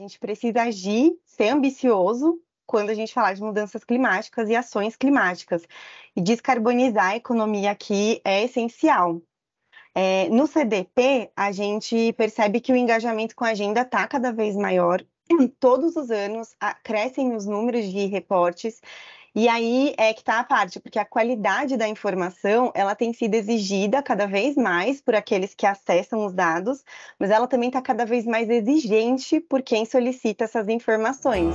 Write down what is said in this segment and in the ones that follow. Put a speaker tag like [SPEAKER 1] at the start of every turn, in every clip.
[SPEAKER 1] gente precisa agir, ser ambicioso quando a gente falar de mudanças climáticas e ações climáticas. E descarbonizar a economia aqui é essencial. É, no CDP, a gente percebe que o engajamento com a agenda está cada vez maior. Todos os anos crescem os números de reportes e aí é que está a parte, porque a qualidade da informação ela tem sido exigida cada vez mais por aqueles que acessam os dados, mas ela também está cada vez mais exigente por quem solicita essas informações.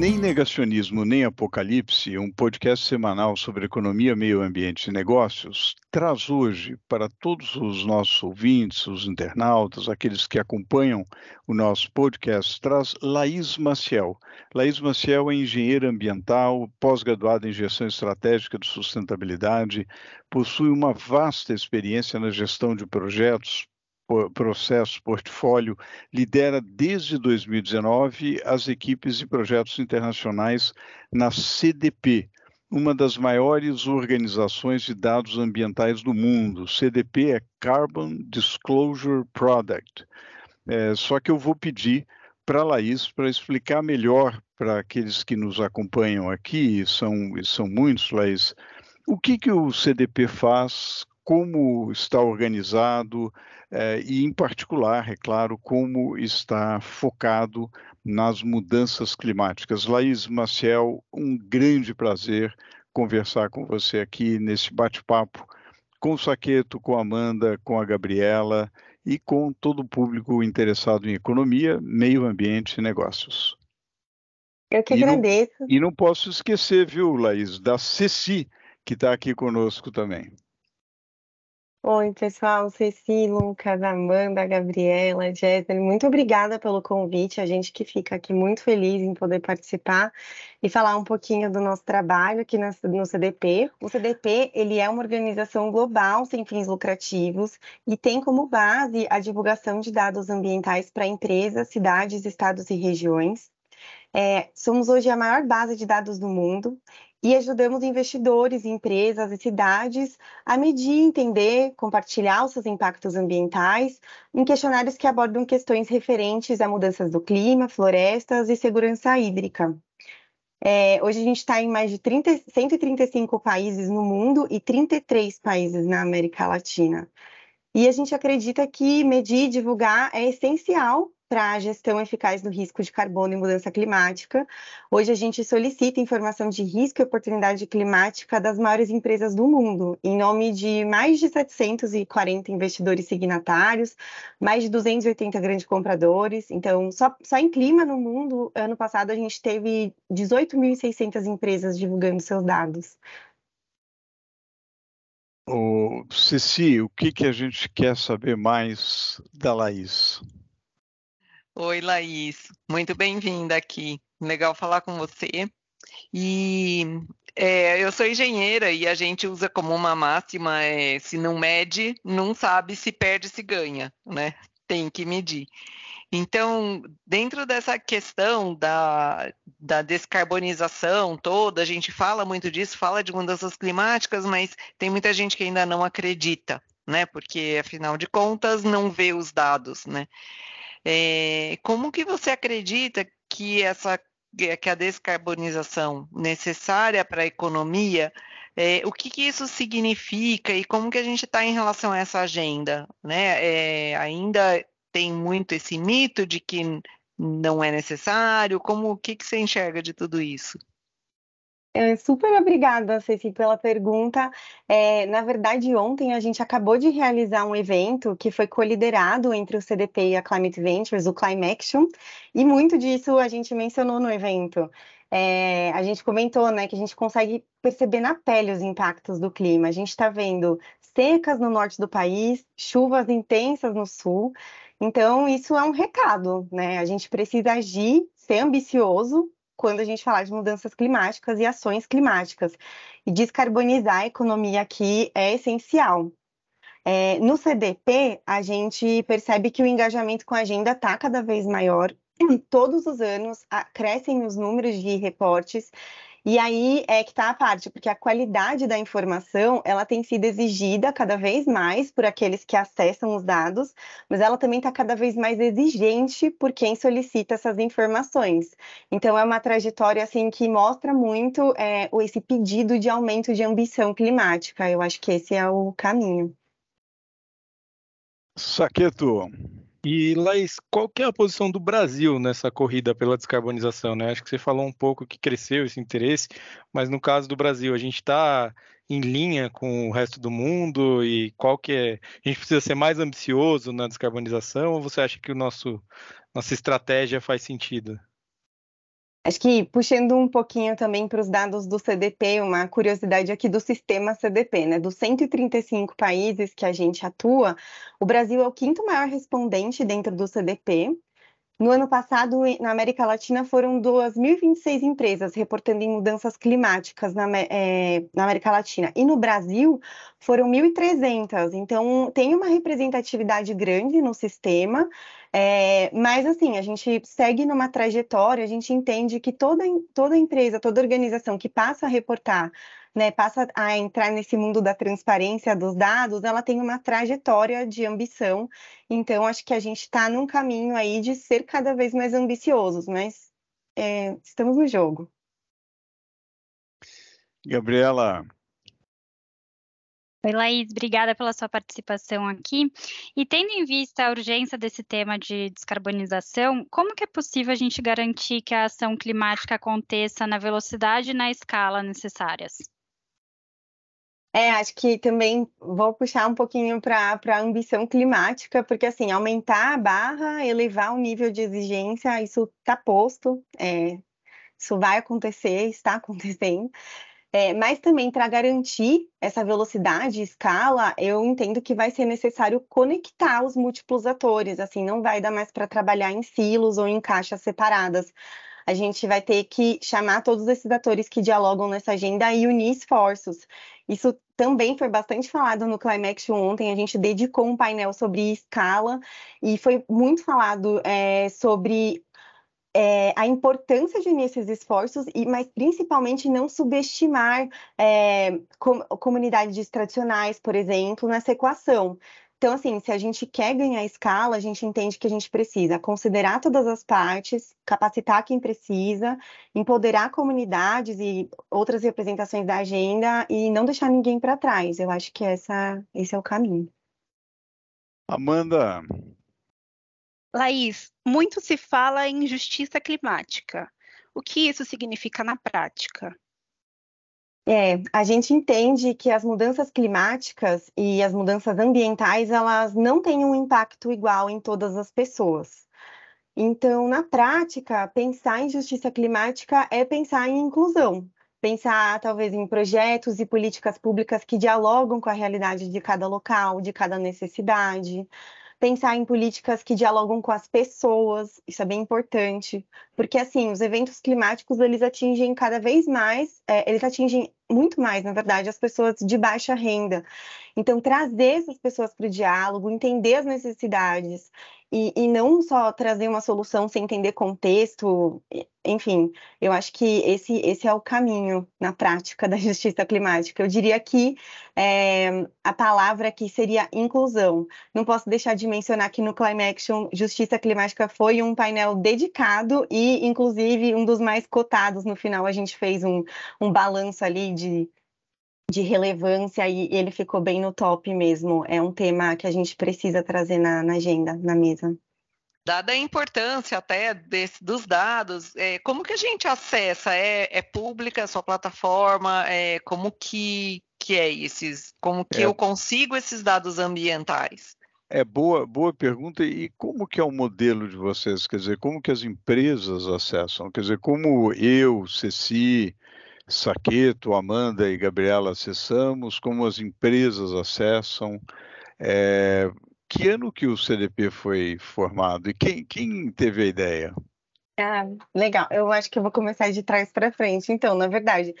[SPEAKER 2] Nem Negacionismo Nem Apocalipse, um podcast semanal sobre economia, meio ambiente e negócios, traz hoje para todos os nossos ouvintes, os internautas, aqueles que acompanham o nosso podcast, traz Laís Maciel. Laís Maciel é engenheira ambiental, pós-graduada em gestão estratégica de sustentabilidade, possui uma vasta experiência na gestão de projetos, processo portfólio lidera desde 2019 as equipes de projetos internacionais na CDP, uma das maiores organizações de dados ambientais do mundo. CDP é Carbon Disclosure Product. É, só que eu vou pedir para a Laís para explicar melhor para aqueles que nos acompanham aqui, são, são muitos, Laís, o que, que o CDP faz, como está organizado eh, e, em particular, é claro, como está focado nas mudanças climáticas. Laís Maciel, um grande prazer conversar com você aqui nesse bate-papo com o Saqueto, com a Amanda, com a Gabriela e com todo o público interessado em economia, meio ambiente e negócios.
[SPEAKER 1] Eu que e agradeço.
[SPEAKER 2] Não, e não posso esquecer, viu, Laís, da Ceci, que está aqui conosco também.
[SPEAKER 1] Oi, pessoal, Ceci, Lucas, Amanda, Gabriela, Jéssica, muito obrigada pelo convite. A gente que fica aqui muito feliz em poder participar e falar um pouquinho do nosso trabalho aqui no CDP. O CDP, ele é uma organização global sem fins lucrativos e tem como base a divulgação de dados ambientais para empresas, cidades, estados e regiões. É, somos hoje a maior base de dados do mundo e ajudamos investidores, empresas e cidades a medir, entender, compartilhar os seus impactos ambientais em questionários que abordam questões referentes a mudanças do clima, florestas e segurança hídrica. É, hoje a gente está em mais de 30, 135 países no mundo e 33 países na América Latina. E a gente acredita que medir e divulgar é essencial para a gestão eficaz do risco de carbono e mudança climática. Hoje a gente solicita informação de risco e oportunidade climática das maiores empresas do mundo, em nome de mais de 740 investidores signatários, mais de 280 grandes compradores. Então, só, só em clima no mundo, ano passado a gente teve 18.600 empresas divulgando seus dados.
[SPEAKER 2] O Ceci, o que, que a gente quer saber mais da Laís?
[SPEAKER 3] Oi, Laís, muito bem-vinda aqui. Legal falar com você. E é, eu sou engenheira e a gente usa como uma máxima: é, se não mede, não sabe se perde, se ganha, né? Tem que medir. Então, dentro dessa questão da, da descarbonização toda, a gente fala muito disso, fala de mudanças climáticas, mas tem muita gente que ainda não acredita, né? Porque, afinal de contas, não vê os dados, né? É, como que você acredita que essa que a descarbonização necessária para a economia, é, o que, que, isso significa e como que a gente está em relação a essa agenda? Né? É, ainda tem muito esse mito de que não é necessário? Como o que, que você enxerga de tudo isso?
[SPEAKER 1] Super obrigada, Ceci, pela pergunta. É, na verdade, ontem a gente acabou de realizar um evento que foi coliderado entre o CDP e a Climate Ventures, o Climate Action, e muito disso a gente mencionou no evento. É, a gente comentou né, que a gente consegue perceber na pele os impactos do clima. A gente está vendo secas no norte do país, chuvas intensas no sul, Então, isso é um recado, né? A gente precisa agir, ser ambicioso quando a gente falar de mudanças climáticas e ações climáticas. E descarbonizar a economia aqui é essencial. É, no CDP, a gente percebe que o engajamento com a agenda está cada vez maior. Todos os anos crescem os números de reportes e aí é que está a parte, porque a qualidade da informação ela tem sido exigida cada vez mais por aqueles que acessam os dados, mas ela também está cada vez mais exigente por quem solicita essas informações. Então é uma trajetória assim que mostra muito é, esse pedido de aumento de ambição climática. Eu acho que esse é o caminho.
[SPEAKER 2] Saqueto,
[SPEAKER 4] e, Laís, qual que é a posição do Brasil nessa corrida pela descarbonização? Né? Acho que você falou um pouco que cresceu esse interesse, mas no caso do Brasil, a gente está em linha com o resto do mundo e qual que é? A gente precisa ser mais ambicioso na descarbonização ou você acha que o nosso nossa estratégia faz sentido?
[SPEAKER 1] Acho que puxando um pouquinho também para os dados do CDP, uma curiosidade aqui do sistema CDP, né? Dos 135 países que a gente atua, o Brasil é o quinto maior respondente dentro do CDP. No ano passado, na América Latina, foram 2.026 empresas reportando em mudanças climáticas na, é, na América Latina. E no Brasil, foram 1.300. Então, tem uma representatividade grande no sistema. É, mas, assim, a gente segue numa trajetória, a gente entende que toda, toda empresa, toda organização que passa a reportar né, passa a entrar nesse mundo da transparência dos dados, ela tem uma trajetória de ambição. Então, acho que a gente está num caminho aí de ser cada vez mais ambiciosos, mas é, estamos no jogo.
[SPEAKER 2] Gabriela.
[SPEAKER 5] Oi, Laís, obrigada pela sua participação aqui. E tendo em vista a urgência desse tema de descarbonização, como que é possível a gente garantir que a ação climática aconteça na velocidade e na escala necessárias?
[SPEAKER 1] É, acho que também vou puxar um pouquinho para a ambição climática, porque assim, aumentar a barra, elevar o nível de exigência, isso está posto, é, isso vai acontecer, está acontecendo. É, mas também para garantir essa velocidade, escala, eu entendo que vai ser necessário conectar os múltiplos atores, assim, não vai dar mais para trabalhar em silos ou em caixas separadas a gente vai ter que chamar todos esses atores que dialogam nessa agenda e unir esforços. Isso também foi bastante falado no Climax ontem, a gente dedicou um painel sobre escala e foi muito falado é, sobre é, a importância de unir esses esforços, e, mas principalmente não subestimar é, com, comunidades tradicionais, por exemplo, nessa equação. Então, assim, se a gente quer ganhar escala, a gente entende que a gente precisa considerar todas as partes, capacitar quem precisa, empoderar comunidades e outras representações da agenda e não deixar ninguém para trás. Eu acho que essa, esse é o caminho.
[SPEAKER 2] Amanda.
[SPEAKER 6] Laís, muito se fala em justiça climática. O que isso significa na prática?
[SPEAKER 1] É, a gente entende que as mudanças climáticas e as mudanças ambientais, elas não têm um impacto igual em todas as pessoas. Então, na prática, pensar em justiça climática é pensar em inclusão, pensar talvez em projetos e políticas públicas que dialogam com a realidade de cada local, de cada necessidade, pensar em políticas que dialogam com as pessoas, isso é bem importante, porque assim, os eventos climáticos, eles atingem cada vez mais, é, eles atingem muito mais, na verdade, as pessoas de baixa renda. Então, trazer essas pessoas para o diálogo, entender as necessidades e, e, não só trazer uma solução sem entender contexto, enfim, eu acho que esse, esse é o caminho na prática da justiça climática. Eu diria que é, a palavra aqui seria inclusão. Não posso deixar de mencionar que no Climate Action, justiça climática foi um painel dedicado e, inclusive, um dos mais cotados. No final, a gente fez um, um balanço ali de de relevância e ele ficou bem no top mesmo. É um tema que a gente precisa trazer na, na agenda, na mesa.
[SPEAKER 3] Dada a importância até desse, dos dados, é, como que a gente acessa? É, é pública a sua plataforma? É, como que, que é esses? Como que é. eu consigo esses dados ambientais?
[SPEAKER 2] É boa, boa pergunta. E como que é o modelo de vocês? Quer dizer, como que as empresas acessam? Quer dizer, como eu, Ceci, Saqueto, Amanda e Gabriela acessamos, como as empresas acessam. É, que ano que o CDP foi formado e quem, quem teve a ideia?
[SPEAKER 1] Ah, legal. Eu acho que eu vou começar de trás para frente. Então, na verdade,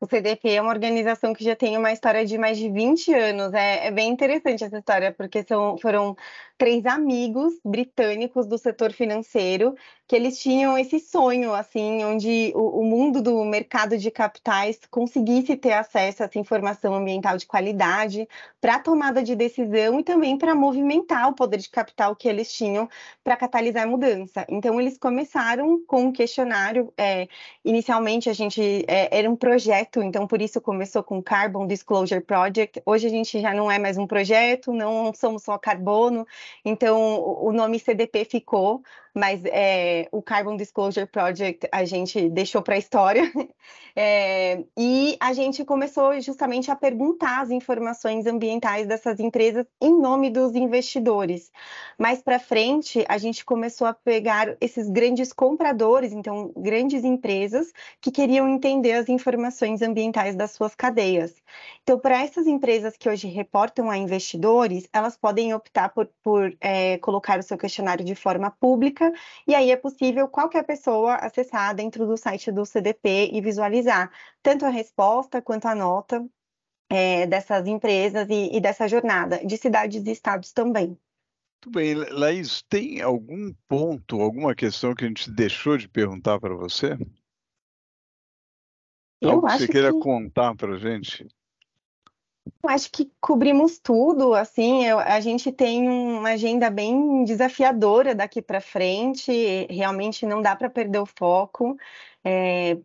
[SPEAKER 1] o CDP é uma organização que já tem uma história de mais de 20 anos. É, é bem interessante essa história, porque são, foram três amigos britânicos do setor financeiro que eles tinham esse sonho, assim, onde o, o, mundo do mercado de capitais conseguisse ter acesso a essa informação ambiental de qualidade para tomada de decisão e também para movimentar o poder de capital que eles tinham para catalisar a mudança. Então, eles começaram com um questionário. É, inicialmente, a gente é, era um projeto, então por isso começou com Carbon Disclosure Project. Hoje a gente já não é mais um projeto, não somos só carbono. Então, o nome CDP ficou, mas é, o Carbon Disclosure Project a gente deixou para a história. É, e a gente começou justamente a perguntar as informações ambientais dessas empresas em nome dos investidores. Mais para frente, a gente começou a pegar esses grandes compradores, então, grandes empresas que queriam entender as informações ambientais das suas cadeias. Então, para essas empresas que hoje reportam a investidores, elas podem optar por, por é, colocar o seu questionário de forma pública, e aí é possível qualquer pessoa acessar dentro do site do CDP e visualizar tanto a resposta quanto a nota é, dessas empresas e, e dessa jornada, de cidades e estados também.
[SPEAKER 2] Muito bem, Laís, tem algum ponto, alguma questão que a gente deixou de perguntar para você?
[SPEAKER 1] Eu
[SPEAKER 2] Algo
[SPEAKER 1] acho
[SPEAKER 2] que você queira
[SPEAKER 1] que...
[SPEAKER 2] contar para a gente?
[SPEAKER 1] Acho que cobrimos tudo, assim, eu, a gente tem uma agenda bem desafiadora daqui para frente, realmente não dá para perder o foco. É,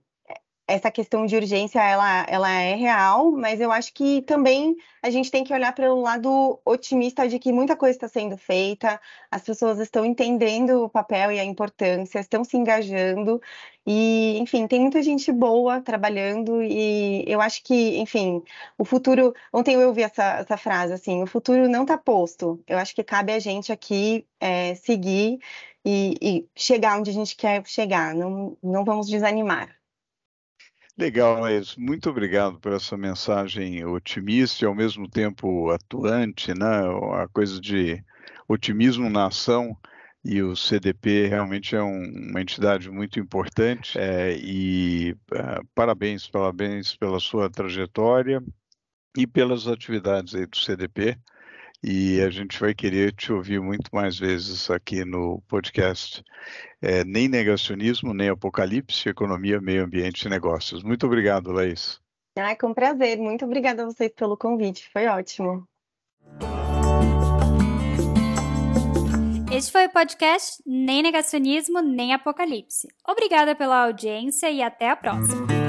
[SPEAKER 1] essa questão de urgência ela, ela é real, mas eu acho que também a gente tem que olhar pelo lado otimista de que muita coisa está sendo feita, as pessoas estão entendendo o papel e a importância, estão se engajando e, enfim, tem muita gente boa trabalhando e eu acho que, enfim, o futuro. Ontem eu ouvi essa, essa frase assim: o futuro não está posto. Eu acho que cabe a gente aqui é, seguir e, e chegar onde a gente quer chegar. Não, não vamos desanimar.
[SPEAKER 2] Legal, Laís. Muito obrigado por essa mensagem otimista e ao mesmo tempo atuante, né? A coisa de otimismo na ação e o CDP realmente é um, uma entidade muito importante é, e uh, parabéns, parabéns pela sua trajetória e pelas atividades aí do CDP e a gente vai querer te ouvir muito mais vezes aqui no podcast. É, nem negacionismo, nem apocalipse, economia, meio ambiente e negócios. Muito obrigado, Laís.
[SPEAKER 1] Ah, com prazer. Muito obrigada a vocês pelo convite. Foi ótimo.
[SPEAKER 5] Este foi o podcast Nem Negacionismo, Nem Apocalipse. Obrigada pela audiência e até a próxima.